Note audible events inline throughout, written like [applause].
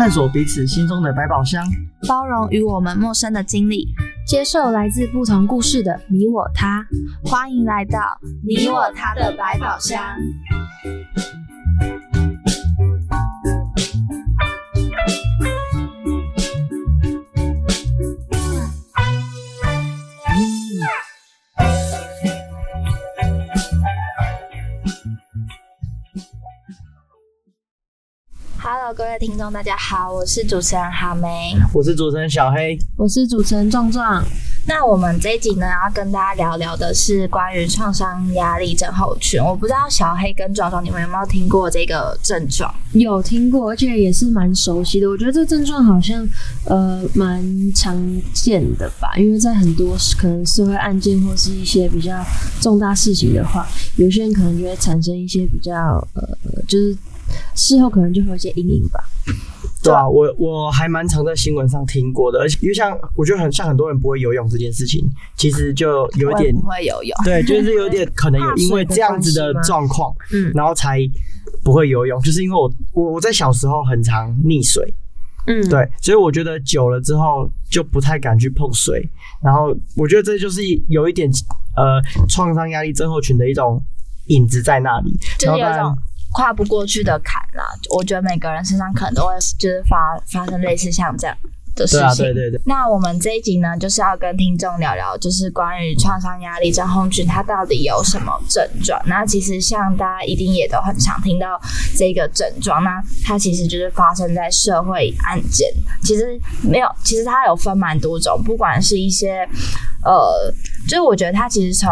探索彼此心中的百宝箱，包容与我们陌生的经历，接受来自不同故事的你我他。欢迎来到你我他的百宝箱。Hello，各位听众，大家好，我是主持人哈梅，我是主持人小黑，我是主持人壮壮。那我们这一集呢，要跟大家聊聊的是关于创伤压力症候群。我不知道小黑跟壮壮，你们有没有听过这个症状？有听过，而且也是蛮熟悉的。我觉得这症状好像呃蛮常见的吧，因为在很多可能社会案件或是一些比较重大事情的话，有些人可能就会产生一些比较呃，就是事后可能就会有一些阴影吧。对啊，我我还蛮常在新闻上听过的，而且因为像我觉得很像很多人不会游泳这件事情，其实就有点不会游泳，对，就是有点 [laughs] 可能有因为这样子的状况，嗯，然后才不会游泳，就是因为我我我在小时候很常溺水，嗯，对，所以我觉得久了之后就不太敢去碰水，然后我觉得这就是有一点呃创伤压力症候群的一种影子在那里，就是有种。跨不过去的坎啦，我觉得每个人身上可能都会就是发发生类似像这样的事情。对对对。那我们这一集呢，就是要跟听众聊聊，就是关于创伤压力症候群，它到底有什么症状？那其实像大家一定也都很常听到这个症状，那它其实就是发生在社会案件。其实没有，其实它有分蛮多种，不管是一些。呃，就是我觉得他其实从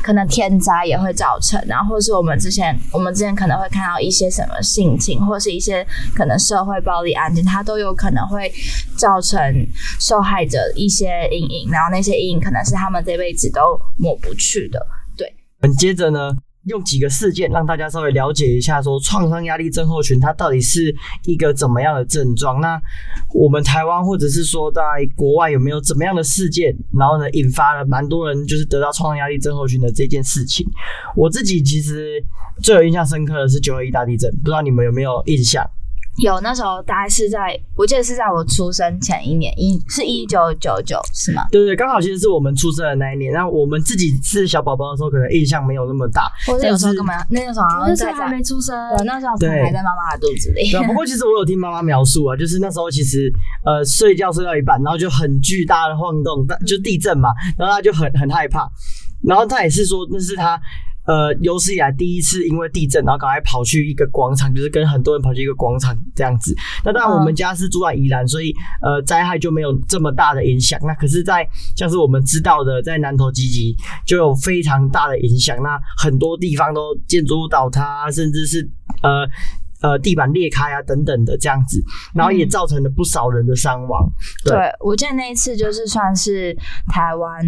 可能天灾也会造成，然后或是我们之前我们之前可能会看到一些什么性侵，或是一些可能社会暴力案件，他都有可能会造成受害者一些阴影，然后那些阴影可能是他们这辈子都抹不去的。对，嗯，接着呢。用几个事件让大家稍微了解一下，说创伤压力症候群它到底是一个怎么样的症状？那我们台湾或者是说在国外有没有怎么样的事件，然后呢引发了蛮多人就是得到创伤压力症候群的这件事情？我自己其实最有印象深刻的是九二一大地震，不知道你们有没有印象？有那时候大概是在，我记得是在我出生前一年，一是一九九九是吗？对对，刚好其实是我们出生的那一年。然后我们自己是小宝宝的时候，可能印象没有那么大。或者有时候根本那个时候那时候还没出生，对，那时候还在妈妈的肚子里。[laughs] 对，不过其实我有听妈妈描述啊，就是那时候其实呃睡觉睡到一半，然后就很巨大的晃动，就地震嘛，然后他就很很害怕，然后他也是说那是他。呃，有史以来第一次因为地震，然后赶快跑去一个广场，就是跟很多人跑去一个广场这样子。那当然，我们家是住在宜兰，所以呃，灾害就没有这么大的影响。那可是，在像是我们知道的，在南投集集就有非常大的影响。那很多地方都建筑物倒塌，甚至是呃呃地板裂开啊等等的这样子，然后也造成了不少人的伤亡。对，我记得那一次就是算是台湾。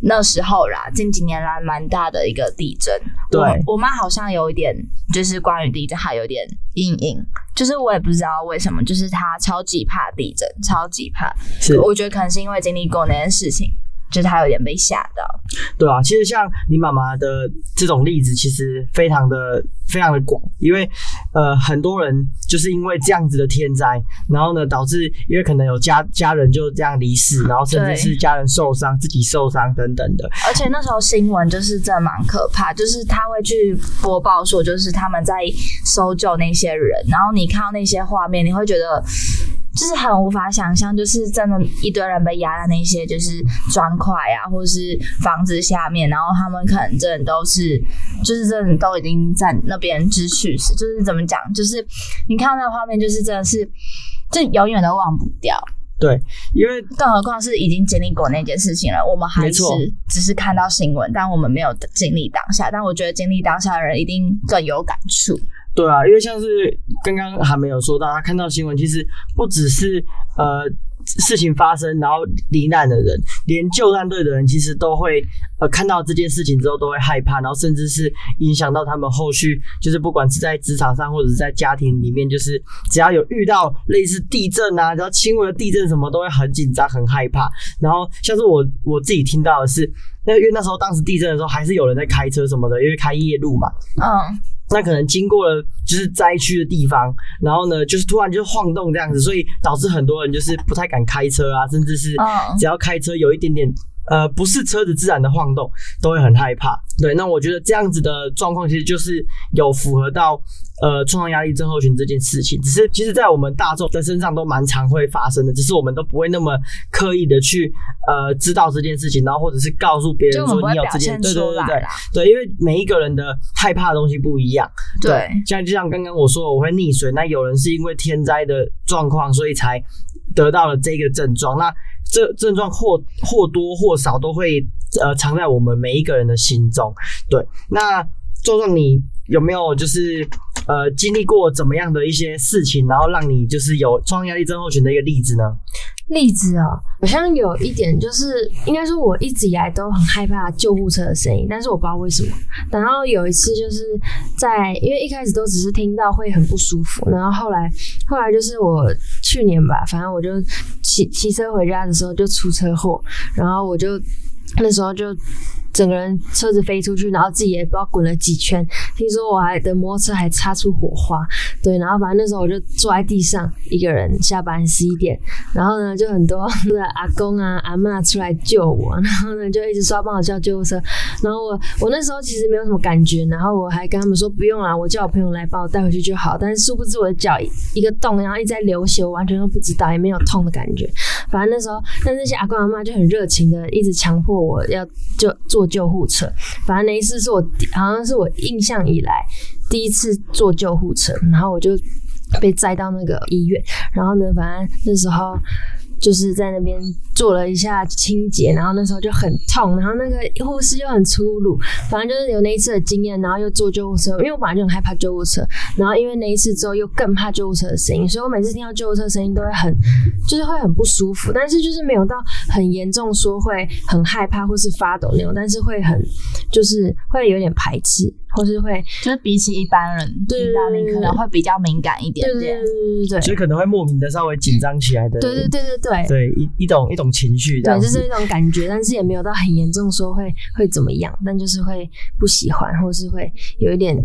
那时候啦，近几年来蛮大的一个地震。对，我妈好像有一点，就是关于地震还有点阴影，就是我也不知道为什么，就是她超级怕地震，超级怕。是，我觉得可能是因为经历过那件事情。就是他有点被吓到，对啊，其实像你妈妈的这种例子，其实非常的非常的广，因为呃很多人就是因为这样子的天灾，然后呢导致因为可能有家家人就这样离世，然后甚至是家人受伤、自己受伤等等的。而且那时候新闻就是真的蛮可怕，就是他会去播报说，就是他们在搜救那些人，然后你看到那些画面，你会觉得。就是很无法想象，就是真的，一堆人被压在那些就是砖块啊，或者是房子下面，然后他们可能真的都是，就是真的都已经在那边知去世。就是怎么讲，就是你看到那个画面，就是真的是，就永远都忘不掉。对，因为更何况是已经经历过那件事情了，我们还是只是看到新闻，但我们没有经历当下。但我觉得经历当下的人一定更有感触。对啊，因为像是刚刚还没有说到，他看到新闻，其实不只是呃事情发生，然后罹难的人，连救难队的人，其实都会呃看到这件事情之后都会害怕，然后甚至是影响到他们后续，就是不管是在职场上或者是在家庭里面，就是只要有遇到类似地震啊，然后轻微的地震什么，都会很紧张、很害怕。然后像是我我自己听到的是，那因为那时候当时地震的时候，还是有人在开车什么的，因为开夜路嘛，嗯，那可能经过了就是灾区的地方，然后呢，就是突然就晃动这样子，所以导致很多人就是不太敢开车啊，甚至是嗯。只要开车有一点点呃不是车子自然的晃动，都会很害怕。对，那我觉得这样子的状况其实就是有符合到呃创伤压力症候群这件事情，只是其实在我们大众的身上都蛮常会发生的，只是我们都不会那么刻意的去呃知道这件事情，然后或者是告诉别人说你有这件，表现对对对对因为每一个人的害怕的东西不一样。对，像就像刚刚我说的我会溺水，那有人是因为天灾的状况，所以才得到了这个症状。那这症状或或多或少都会呃藏在我们每一个人的心中。对，那壮壮你有没有就是呃经历过怎么样的一些事情，然后让你就是有创伤压力症候群的一个例子呢？例子哦，好像有一点就是，应该说我一直以来都很害怕救护车的声音，但是我不知道为什么。然后有一次就是在，因为一开始都只是听到会很不舒服，然后后来后来就是我去年吧，反正我就骑骑车回家的时候就出车祸，然后我就那时候就。整个人车子飞出去，然后自己也不知道滚了几圈。听说我还的摩托车还擦出火花，对，然后反正那时候我就坐在地上一个人，下班十一点，然后呢，就很多的阿公啊、阿嬷出来救我，然后呢，就一直说帮我叫救护车。然后我我那时候其实没有什么感觉，然后我还跟他们说不用啦，我叫我朋友来帮我带回去就好。但是殊不知我的脚一个洞，然后一直在流血，我完全都不知道，也没有痛的感觉。反正那时候，但那些阿公阿嬷就很热情的，一直强迫我要就坐救护车。反正那一次是我好像是我印象以来第一次坐救护车，然后我就被载到那个医院，然后呢，反正那时候就是在那边做了一下清洁，然后那时候就很痛，然后那个护士又很粗鲁，反正就是有那一次的经验，然后又坐救护车，因为我本来就很害怕救护车，然后因为那一次之后又更怕救护车的声音，所以我每次听到救护车声音都会很就是会很不舒服，但是就是没有到很严重说会很害怕或是发抖那种，但是会很就是会有点排斥，或是会就是比起一般人对听到你可能会比较敏感一点点对对对。对对对所以可能会莫名的稍微紧张起来的，对对对对对。对一一种一种情绪这对，就是一种感觉，但是也没有到很严重，说会会怎么样，但就是会不喜欢，或是会有一点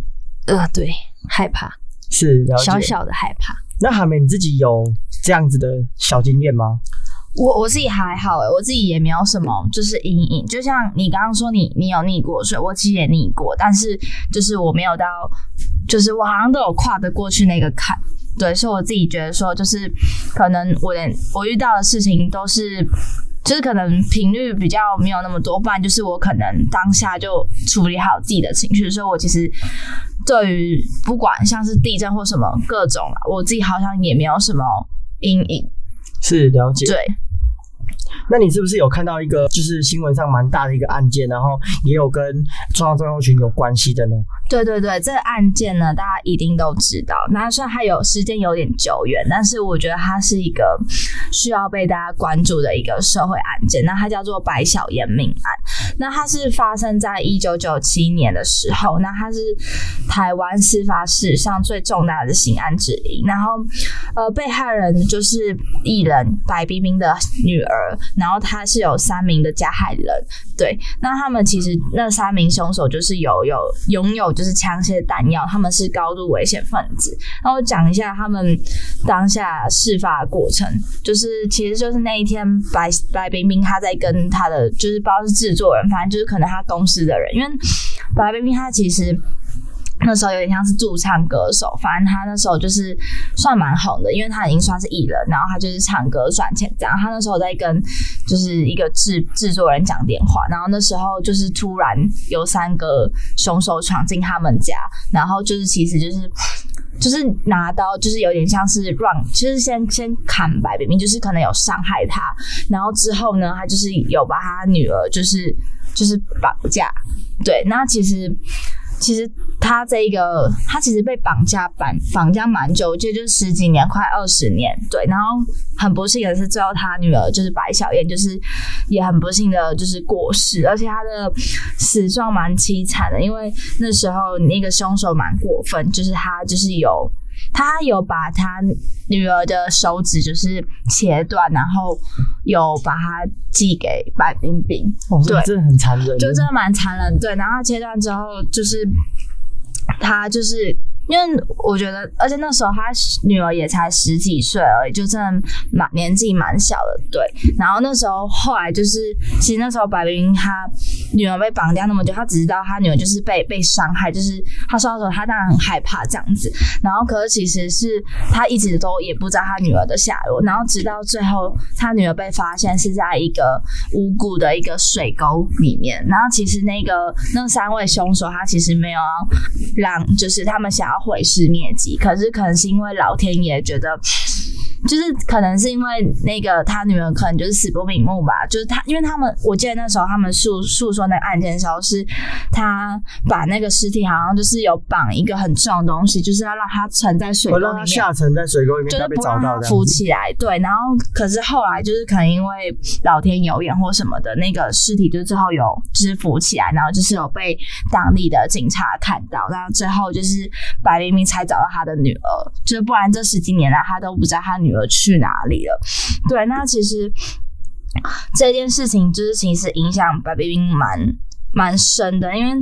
呃，对，害怕，是小小的害怕。那海梅你自己有这样子的小经验吗？我我自己还好诶，我自己也没有什么就是阴影。就像你刚刚说你你有逆过所以，我其实也逆过，但是就是我没有到，就是我好像都有跨得过去那个坎。对，所以我自己觉得说，就是可能我的我遇到的事情都是。就是可能频率比较没有那么多，不然就是我可能当下就处理好自己的情绪，所以我其实对于不管像是地震或什么各种啦，我自己好像也没有什么阴影。是了解。对，那你是不是有看到一个就是新闻上蛮大的一个案件，然后也有跟创伤症候群有关系的呢？对对对，这个案件呢，大家一定都知道。那虽然它有时间有点久远，但是我觉得它是一个需要被大家关注的一个社会案件。那它叫做白小燕命案。那它是发生在一九九七年的时候，那它是台湾司法史上最重大的刑案之一。然后，呃，被害人就是艺人白冰冰的女儿，然后他是有三名的加害人。对，那他们其实那三名凶手就是有有拥有就是枪械弹药，他们是高度危险分子。那我讲一下他们当下事发的过程，就是其实就是那一天白白冰冰她在跟他的就是不知道是制作人，反正就是可能她公司的人，因为白冰冰她其实。那时候有点像是驻唱歌手，反正他那时候就是算蛮红的，因为他已经算是艺人，然后他就是唱歌赚钱这样。他那时候在跟就是一个制制作人讲电话，然后那时候就是突然有三个凶手闯进他们家，然后就是其实就是就是拿刀，就是有点像是让，就是先先砍白冰冰，就是可能有伤害他，然后之后呢，他就是有把他女儿就是就是绑架，对，那其实。其实他这个他其实被绑架绑绑架蛮久，我记得就十几年，快二十年。对，然后很不幸的是，最后他女儿就是白小燕，就是也很不幸的就是过世，而且他的死状蛮凄惨的，因为那时候那个凶手蛮过分，就是他就是有。他有把他女儿的手指就是切断，然后有把它寄给白冰冰。哦，这真的很残忍，就真的蛮残忍。对，然后切断之后，就是他就是。因为我觉得，而且那时候他女儿也才十几岁而已，就真的蛮年纪蛮小的，对。然后那时候后来就是，其实那时候白冰冰他女儿被绑架那么久，他只知道他女儿就是被被伤害，就是他说的时候他当然很害怕这样子。然后可是其实是他一直都也不知道他女儿的下落，然后直到最后他女儿被发现是在一个无辜的一个水沟里面。然后其实那个那三位凶手他其实没有让，就是他们想要。毁尸灭迹，可是可能是因为老天爷觉得。就是可能是因为那个他女儿可能就是死不瞑目吧，就是他因为他们我记得那时候他们诉诉说那个案件的时候是，他把那个尸体好像就是有绑一个很重的东西，就是要让他沉在水沟里面，下沉在水沟里面，就是不让他浮起来。对，然后可是后来就是可能因为老天有眼或什么的，那个尸体就最后有就是浮起来，然后就是有被当地的警察看到，然后最后就是白冰冰才找到他的女儿，就是不然这十几年来他都不知道他女。女儿去哪里了？对，那其实这件事情就是其实影响白冰冰蛮蛮深的，因为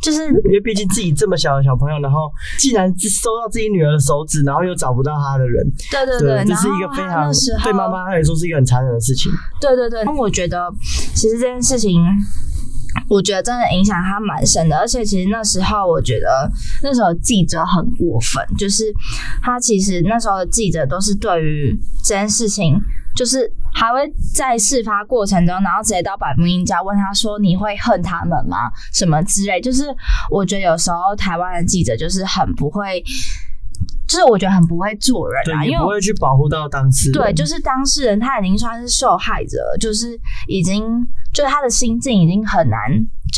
就是因为毕竟自己这么小的小朋友，然后既然收到自己女儿的手指，然后又找不到她的人，对对对，这是一个非常对妈妈来说是一个很残忍的事情。对对对，那我觉得其实这件事情。我觉得真的影响他蛮深的，而且其实那时候我觉得那时候记者很过分，就是他其实那时候的记者都是对于这件事情，就是还会在事发过程中，然后直接到白冰冰家问他说：“你会恨他们吗？什么之类？”就是我觉得有时候台湾的记者就是很不会。就是我觉得很不会做人啊，因为不会去保护到当事人。对，就是当事人他已经算是受害者，就是已经就是他的心境已经很难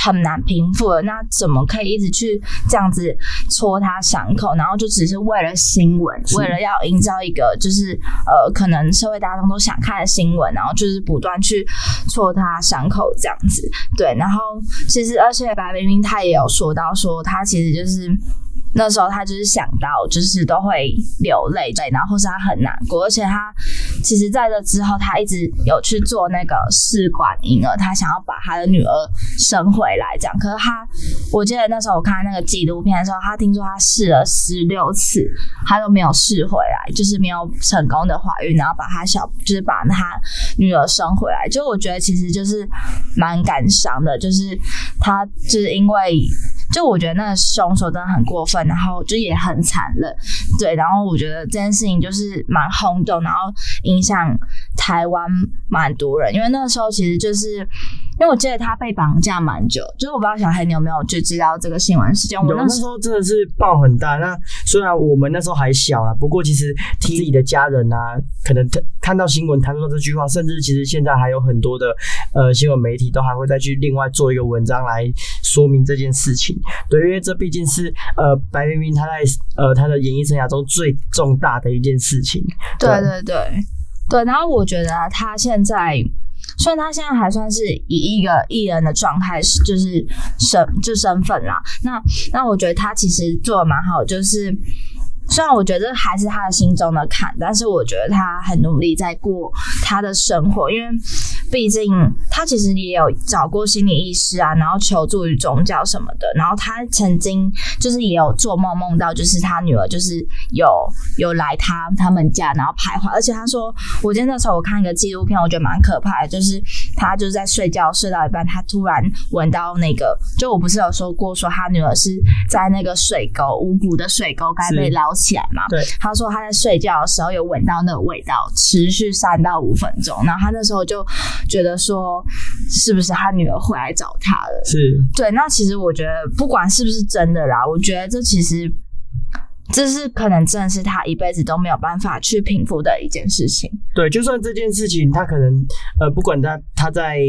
很难平复了。那怎么可以一直去这样子戳他伤口？然后就只是为了新闻，为了要营造一个就是呃可能社会大众都想看的新闻，然后就是不断去戳他伤口这样子。对，然后其实而且白冰冰她也有说到说她其实就是。那时候他就是想到，就是都会流泪，对，然后或是他很难过，而且他其实在这之后，他一直有去做那个试管婴儿，他想要把他的女儿生回来，这样。可是他，我记得那时候我看那个纪录片的时候，他听说他试了十六次，他都没有试回来，就是没有成功的怀孕，然后把他小，就是把他女儿生回来。就我觉得其实就是蛮感伤的，就是他就是因为。就我觉得那个凶手真的很过分，然后就也很残忍，对。然后我觉得这件事情就是蛮轰动，然后影响台湾蛮多人，因为那时候其实就是。因为我记得他被绑架蛮久，就是我不知道小黑你有没有就知道这个新闻事件。有那时候真的是爆很大。那虽然我们那时候还小啦，不过其实听自己的家人啊，可能看到新闻谈到这句话，甚至其实现在还有很多的呃新闻媒体都还会再去另外做一个文章来说明这件事情。对，因为这毕竟是呃白冰冰她在呃她的演艺生涯中最重大的一件事情。对对对对，然后我觉得他现在。虽然他现在还算是以一个艺人的状态，就是身就身份啦。那那我觉得他其实做的蛮好，就是。虽然我觉得还是他的心中的坎，但是我觉得他很努力在过他的生活，因为毕竟他其实也有找过心理医师啊，然后求助于宗教什么的。然后他曾经就是也有做梦梦到，就是他女儿就是有有来他他们家，然后徘徊。而且他说，我记得那时候我看一个纪录片，我觉得蛮可怕的，就是他就是在睡觉睡到一半，他突然闻到那个，就我不是有说过，说他女儿是在那个水沟无辜的水沟该被捞。起来嘛？对，他说他在睡觉的时候有闻到那个味道，持续三到五分钟。然后他那时候就觉得说，是不是他女儿回来找他了？是对。那其实我觉得，不管是不是真的啦，我觉得这其实这是可能真的是他一辈子都没有办法去平复的一件事情。对，就算这件事情他可能呃，不管他他在。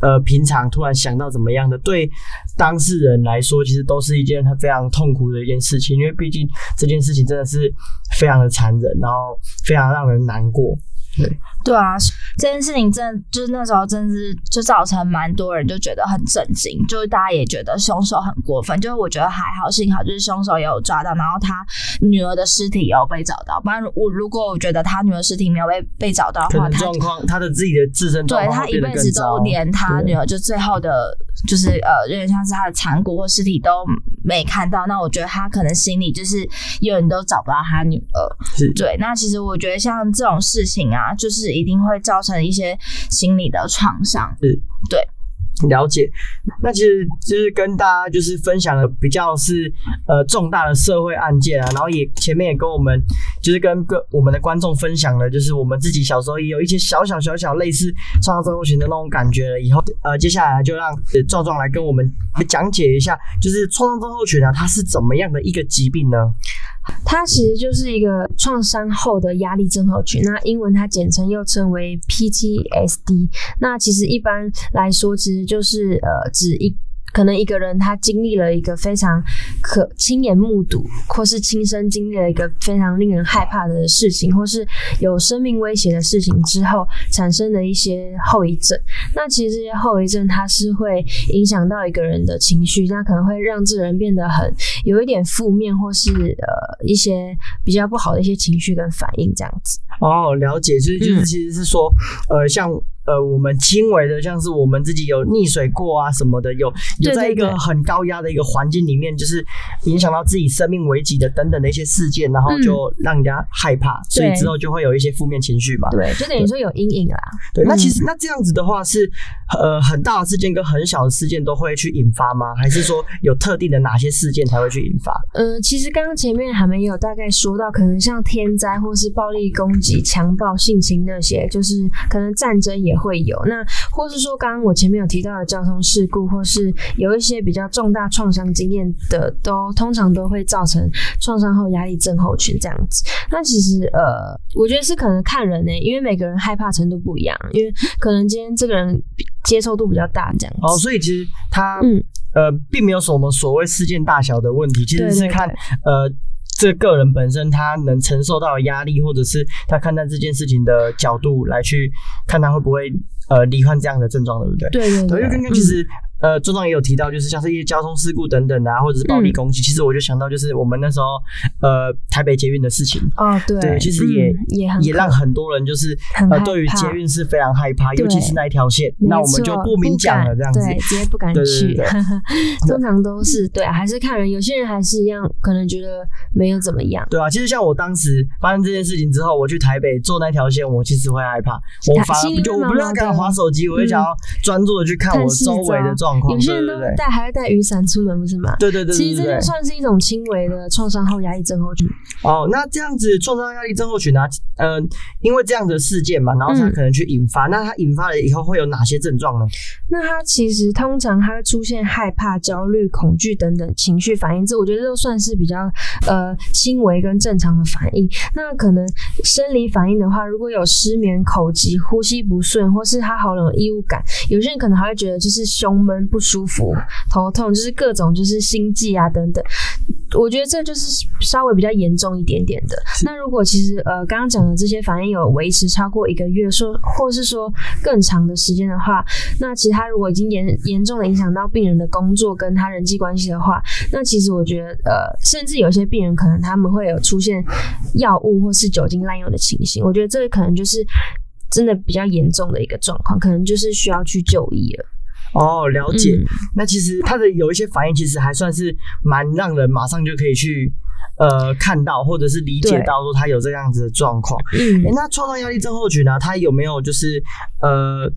呃平常突然想到怎么样的，对当事人来说，其实都是一件非常痛苦的一件事情，因为毕竟这件事情真的是非常的残忍，然后非常让人难过。对对啊，这件事情真的就是那时候真是就造成蛮多人就觉得很震惊，就是大家也觉得凶手很过分。就是我觉得还好，幸好就是凶手也有抓到，然后他女儿的尸体也有被找到。不然我如果我觉得他女儿尸体没有被被找到的话，他状况他的自己的自身对他一辈子都连他女儿就最后的，就是呃有点像是他的残骨或尸体都没看到。那我觉得他可能心里就是有人都找不到他女儿。对，那其实我觉得像这种事情啊。就是一定会造成一些心理的创伤，是，对，了解。那其实就是跟大家就是分享了比较是呃重大的社会案件啊，然后也前面也跟我们就是跟跟我们的观众分享了，就是我们自己小时候也有一些小小小小类似创伤症候群的那种感觉了。以后呃接下来就让壮壮来跟我们讲解一下，就是创伤症候群啊，它是怎么样的一个疾病呢？它其实就是一个创伤后的压力症候群，那英文它简称又称为 PTSD。那其实一般来说，其实就是呃指一。可能一个人他经历了一个非常可亲眼目睹，或是亲身经历了一个非常令人害怕的事情，或是有生命威胁的事情之后产生的一些后遗症。那其实这些后遗症它是会影响到一个人的情绪，那可能会让这人变得很有一点负面，或是呃一些比较不好的一些情绪跟反应这样子。哦，了解，就是就是其实是说，呃，像。呃，我们轻微的，像是我们自己有溺水过啊什么的，有有在一个很高压的一个环境里面，就是影响到自己生命危急的等等的一些事件，然后就让人家害怕，所以之后就会有一些负面情绪嘛。对，就等于说有阴影啦。对，那其实那这样子的话是呃很大的事件跟很小的事件都会去引发吗？还是说有特定的哪些事件才会去引发？呃，其实刚刚前面还没有大概说到，可能像天灾或是暴力攻击、强暴、性侵那些，就是可能战争也。会有那，或是说刚刚我前面有提到的交通事故，或是有一些比较重大创伤经验的，都通常都会造成创伤后压力症候群这样子。那其实呃，我觉得是可能看人呢，因为每个人害怕程度不一样，因为可能今天这个人接受度比较大这样。哦，所以其实他嗯呃，并没有什么所谓事件大小的问题，其实是看呃。这个人本身他能承受到压力，或者是他看待这件事情的角度来去看他会不会呃罹患这样的症状，对不对？对对对。因为刚刚其实。呃，周壮也有提到，就是像是一些交通事故等等啊，或者是暴力攻击。其实我就想到，就是我们那时候呃台北捷运的事情哦，对，对，其实也也也让很多人就是呃对于捷运是非常害怕，尤其是那一条线。那我们就不明讲了，这样子，对，直接不敢去。[laughs] 通常都是对，还是看人，有些人还是一样，可能觉得没有怎么样。对啊，其实像我当时发生这件事情之后，我去台北坐那条线，我其实会害怕，我反而就我不是敢划手机，我就想要专注的去看我周围的状况。有些人都带还要带雨伞出门，不是吗？对对对，其实这就算是一种轻微的创伤后压力症候群。哦，那这样子创伤压力症候群呢？嗯，因为这样的事件嘛，然后它可能去引发，那它引发了以后会有哪些症状呢？那它其实通常它会出现害怕、焦虑、恐惧等等情绪反应，这我觉得都算是比较呃轻微跟正常的反应。那可能生理反应的话，如果有失眠、口疾、呼吸不顺，或是他喉咙有异物感，有些人可能还会觉得就是胸闷不。舒服、头痛，就是各种就是心悸啊等等，我觉得这就是稍微比较严重一点点的。那如果其实呃刚刚讲的这些反应有维持超过一个月，说或是说更长的时间的话，那其实他如果已经严严重的影响到病人的工作跟他人际关系的话，那其实我觉得呃甚至有些病人可能他们会有出现药物或是酒精滥用的情形，我觉得这个可能就是真的比较严重的一个状况，可能就是需要去就医了。哦，了解。那其实他的有一些反应，其实还算是蛮让人马上就可以去呃看到，或者是理解到说他有这样子的状况。嗯，那创伤压力症候群呢，它有没有就是呃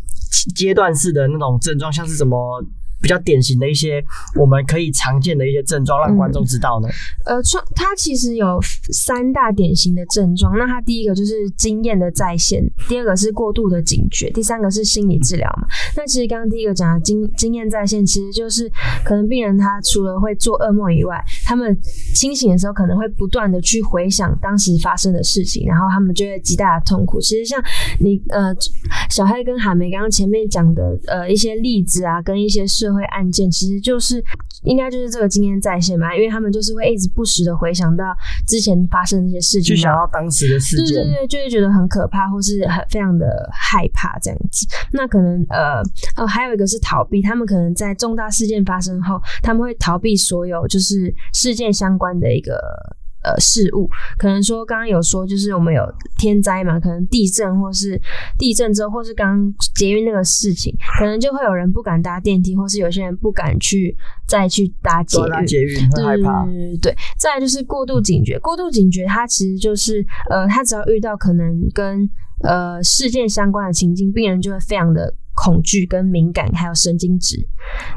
阶段式的那种症状，像是什么比较典型的一些我们可以常见的一些症状，让观众知道呢？呃，创它其实有三大典型的症状。那它第一个就是经验的再现，第二个是过度的警觉，第三个是心理治疗嘛。那其实刚刚第一个讲的经经验再现，其实就是可能病人他除了会做噩梦以外，他们清醒的时候可能会不断的去回想当时发生的事情，然后他们就会极大的痛苦。其实像你呃小黑跟海梅刚刚前面讲的呃一些例子啊，跟一些社会案件，其实就是应该就是这个经验再现嘛，因为他们就是会一直不时的回想到之前发生的一些事情，就想到当时的事情，对对对，就会觉得很可怕，或是很非常的害怕这样子。那可能呃呃还有一个是逃避，他们可能在重大事件发生后，他们会逃避所有就是事件相关的一个。呃，事物可能说，刚刚有说，就是我们有天灾嘛，可能地震，或是地震之后，或是刚捷运那个事情，可能就会有人不敢搭电梯，或是有些人不敢去再去搭捷运，捷运会害怕。对对对，再来就是过度警觉，过度警觉，它其实就是呃，他只要遇到可能跟呃事件相关的情境，病人就会非常的。恐惧跟敏感，还有神经质。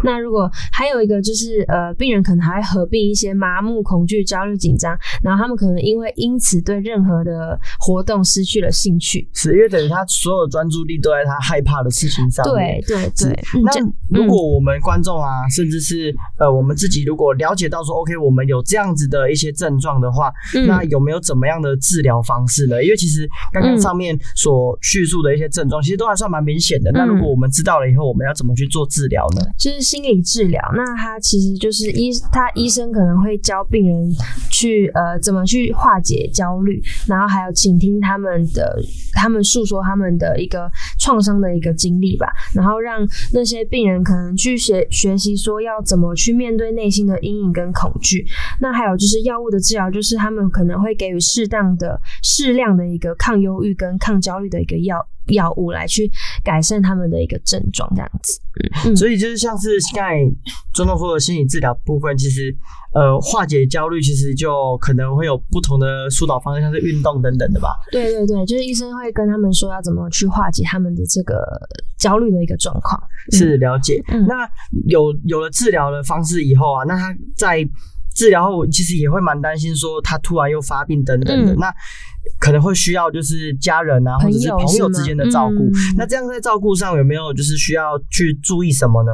那如果还有一个就是，呃，病人可能还会合并一些麻木、恐惧、焦虑、紧张，然后他们可能因为因此对任何的活动失去了兴趣。是，因为等于他所有专注力都在他害怕的事情上面。对对对。那如果我们观众啊，甚至是呃我们自己，如果了解到说，OK，我们有这样子的一些症状的话，那有没有怎么样的治疗方式呢？因为其实刚刚上面所叙述的一些症状，其实都还算蛮明显的。那如果我们知道了以后，我们要怎么去做治疗呢？就是心理治疗。那他其实就是医，他医生可能会教病人去呃怎么去化解焦虑，然后还有倾听他们的，他们诉说他们的一个创伤的一个经历吧，然后让那些病人可能去学学习说要怎么去面对内心的阴影跟恐惧。那还有就是药物的治疗，就是他们可能会给予适当的、适量的一个抗忧郁跟抗焦虑的一个药。药物来去改善他们的一个症状，这样子。嗯，所以就是像是刚才庄总说的心理治疗部分，其实呃化解焦虑，其实就可能会有不同的疏导方向，像是运动等等的吧。对对对，就是医生会跟他们说要怎么去化解他们的这个焦虑的一个状况。是了解。嗯那有有了治疗的方式以后啊，那他在治疗后其实也会蛮担心，说他突然又发病等等的那。可能会需要就是家人啊，或者是朋友之间的照顾。那这样在照顾上有没有就是需要去注意什么呢？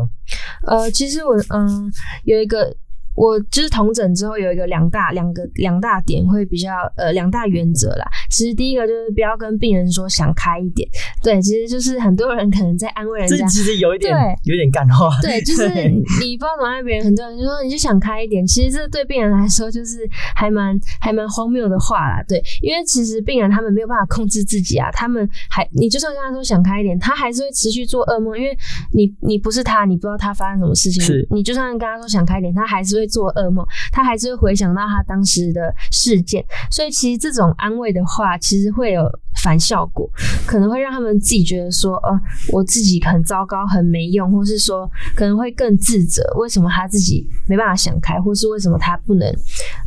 呃，其实我嗯有一个。我就是同诊之后有一个两大两个两大点会比较呃两大原则啦。其实第一个就是不要跟病人说想开一点，对，其实就是很多人可能在安慰人家，其实有一点有点干话，对，[laughs] 就是你不知道怎么爱别人，很多人就说你就想开一点，其实这对病人来说就是还蛮还蛮荒谬的话啦，对，因为其实病人他们没有办法控制自己啊，他们还你就算跟他说想开一点，他还是会持续做噩梦，因为你你不是他，你不知道他发生什么事情，是，你就算跟他说想开一点，他还是会。做噩梦，他还是会回想到他当时的事件，所以其实这种安慰的话，其实会有反效果，可能会让他们自己觉得说，呃，我自己很糟糕，很没用，或是说可能会更自责，为什么他自己没办法想开，或是为什么他不能，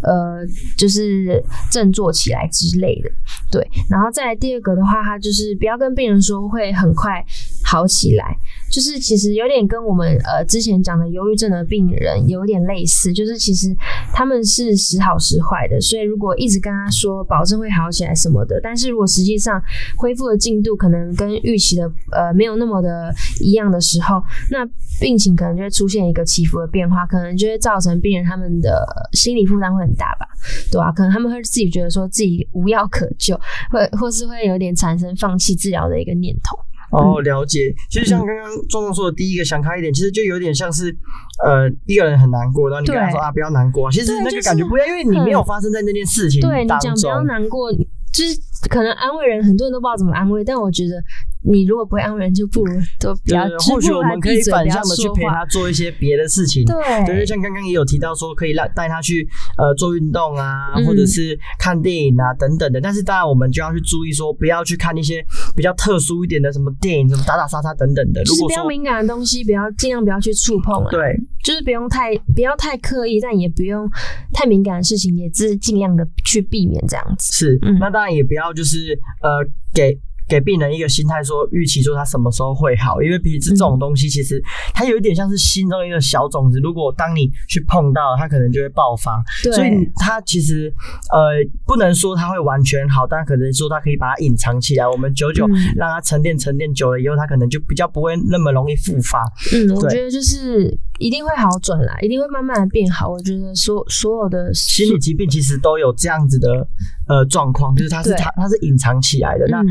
呃，就是振作起来之类的。对，然后再来第二个的话，他就是不要跟病人说会很快好起来。就是其实有点跟我们呃之前讲的忧郁症的病人有点类似，就是其实他们是时好时坏的，所以如果一直跟他说保证会好起来什么的，但是如果实际上恢复的进度可能跟预期的呃没有那么的一样的时候，那病情可能就会出现一个起伏的变化，可能就会造成病人他们的心理负担会很大吧，对吧？可能他们会自己觉得说自己无药可救，或或是会有点产生放弃治疗的一个念头。哦，了解。其实像刚刚壮壮说的第一个，想开一点，其实就有点像是，呃，一个人很难过，然后你跟他说啊，不要难过。其实那个感觉不一样，因为你没有发生在那件事情对你讲不要难过，就是可能安慰人，很多人都不知道怎么安慰，但我觉得。你如果不会安慰人，就不如都比较。或许我们可以反向的去陪他做一些别的事情。对，就像刚刚也有提到说，可以让带他去呃做运动啊，或者是看电影啊等等的。但是当然，我们就要去注意说，不要去看一些比较特殊一点的什么电影，什么打打杀杀等等的。如果比较敏感的东西，不要尽量不要去触碰。对，就是不用太不要太刻意，但也不用太敏感的事情，也是尽量的去避免这样子。是，那当然也不要就是呃给。给病人一个心态，说预期说他什么时候会好，因为皮质这种东西其实它有一点像是心中一个小种子，如果当你去碰到它，可能就会爆发。对所以它其实呃不能说它会完全好，但可能说它可以把它隐藏起来，我们久久嗯让它沉淀沉淀久了以后，它可能就比较不会那么容易复发。嗯，我觉得就是一定会好转啦，一定会慢慢的变好。我觉得所所有的心理疾病其实都有这样子的呃状况，就是它是它它是隐藏起来的。那嗯，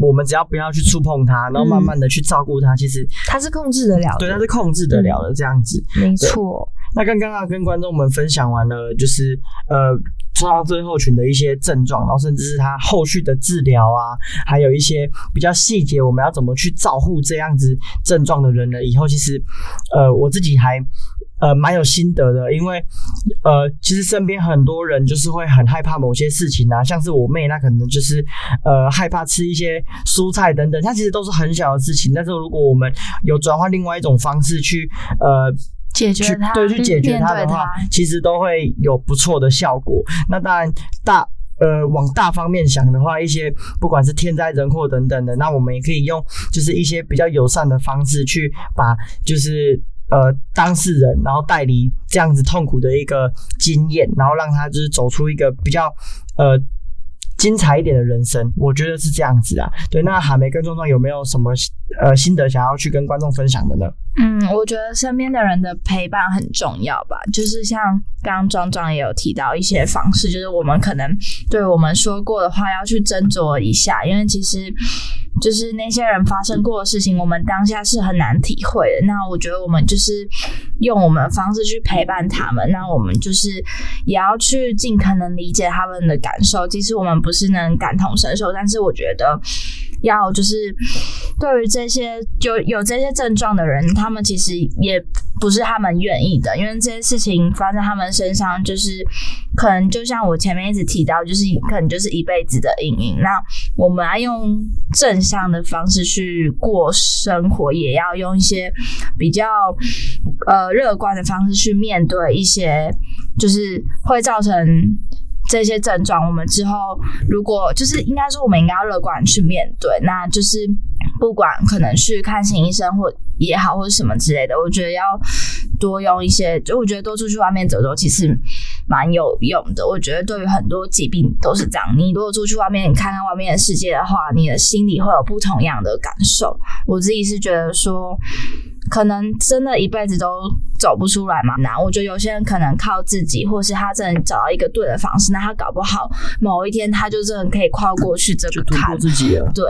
我们只要不要去触碰它，然后慢慢的去照顾它，其实它是控制得了的，对它是控制得了的这样子。没错。那刚刚啊，跟观众们分享完了，就是呃创伤症候群的一些症状，然后甚至是它后续的治疗啊，还有一些比较细节，我们要怎么去照顾这样子症状的人呢？以后其实呃我自己还。呃，蛮有心得的，因为呃，其实身边很多人就是会很害怕某些事情啊，像是我妹，她可能就是呃害怕吃一些蔬菜等等，它其实都是很小的事情，但是如果我们有转换另外一种方式去呃解决它，对去解决它的话，其实都会有不错的效果。那当然大。呃，往大方面想的话，一些不管是天灾人祸等等的，那我们也可以用就是一些比较友善的方式去把就是呃当事人，然后带离这样子痛苦的一个经验，然后让他就是走出一个比较呃精彩一点的人生。我觉得是这样子啊。对，那海梅跟壮壮有没有什么呃心得想要去跟观众分享的呢？嗯，我觉得身边的人的陪伴很重要吧。就是像刚刚壮壮也有提到一些方式，就是我们可能对我们说过的话要去斟酌一下，因为其实就是那些人发生过的事情，我们当下是很难体会的。那我觉得我们就是用我们的方式去陪伴他们，那我们就是也要去尽可能理解他们的感受，即使我们不是能感同身受，但是我觉得。要就是对于这些就有这些症状的人，他们其实也不是他们愿意的，因为这些事情发生在他们身上，就是可能就像我前面一直提到，就是可能就是一辈子的阴影。那我们要用正向的方式去过生活，也要用一些比较呃乐观的方式去面对一些就是会造成。这些症状，我们之后如果就是应该说，我们应该要乐观去面对。那就是不管可能去看心医生或也好，或者什么之类的，我觉得要多用一些。就我觉得多出去外面走走，其实蛮有用的。我觉得对于很多疾病都是这样。你如果出去外面看看外面的世界的话，你的心里会有不同样的感受。我自己是觉得说。可能真的一辈子都走不出来嘛？那，我觉得有些人可能靠自己，或是他真的找到一个对的方式，那他搞不好某一天他就真的可以跨过去这个坎破。自己了。对，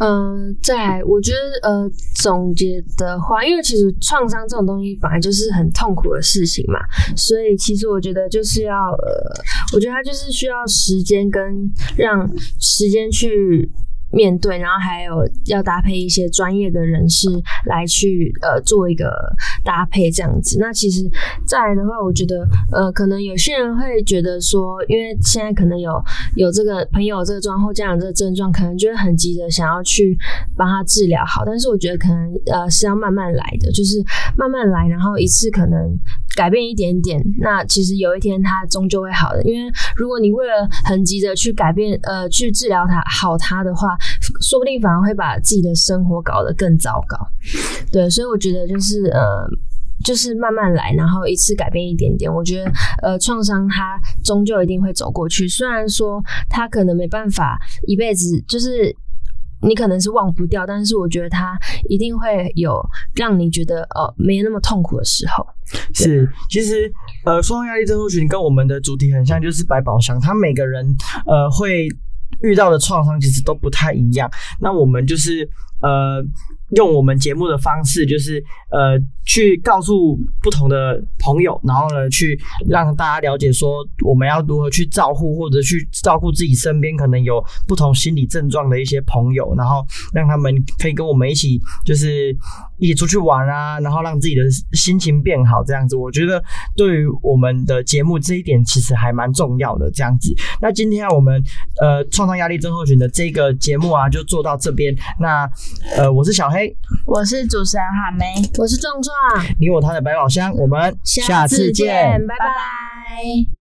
嗯，在，我觉得呃，总结的话，因为其实创伤这种东西本来就是很痛苦的事情嘛，所以其实我觉得就是要呃，我觉得它就是需要时间跟让时间去。面对，然后还有要搭配一些专业的人士来去呃做一个搭配这样子。那其实再来的话，我觉得呃，可能有些人会觉得说，因为现在可能有有这个朋友这个状况或家长这个症状，可能就会很急着想要去帮他治疗好。但是我觉得可能呃是要慢慢来的，就是慢慢来，然后一次可能改变一点点，那其实有一天它终究会好的。因为如果你为了很急着去改变呃去治疗它好它的话，说不定反而会把自己的生活搞得更糟糕。对，所以我觉得就是呃。就是慢慢来，然后一次改变一点点。我觉得，呃，创伤它终究一定会走过去。虽然说它可能没办法一辈子，就是你可能是忘不掉，但是我觉得它一定会有让你觉得哦没那么痛苦的时候。是，其实呃，双压力症候群跟我们的主题很像，就是百宝箱，它每个人呃会遇到的创伤其实都不太一样。那我们就是呃用我们节目的方式，就是呃去告诉不同的朋友，然后呢去让大家了解说我们要如何去照顾或者去照顾自己身边可能有不同心理症状的一些朋友，然后让他们可以跟我们一起就是一起出去玩啊，然后让自己的心情变好，这样子，我觉得对于我们的节目这一点其实还蛮重要的。这样子，那今天，我们呃创伤压力症候群的这个节目啊，就做到这边。那呃，我是小黑，我是主持人哈梅，我是壮壮，你我他的百宝箱，我们下次见，拜拜拜。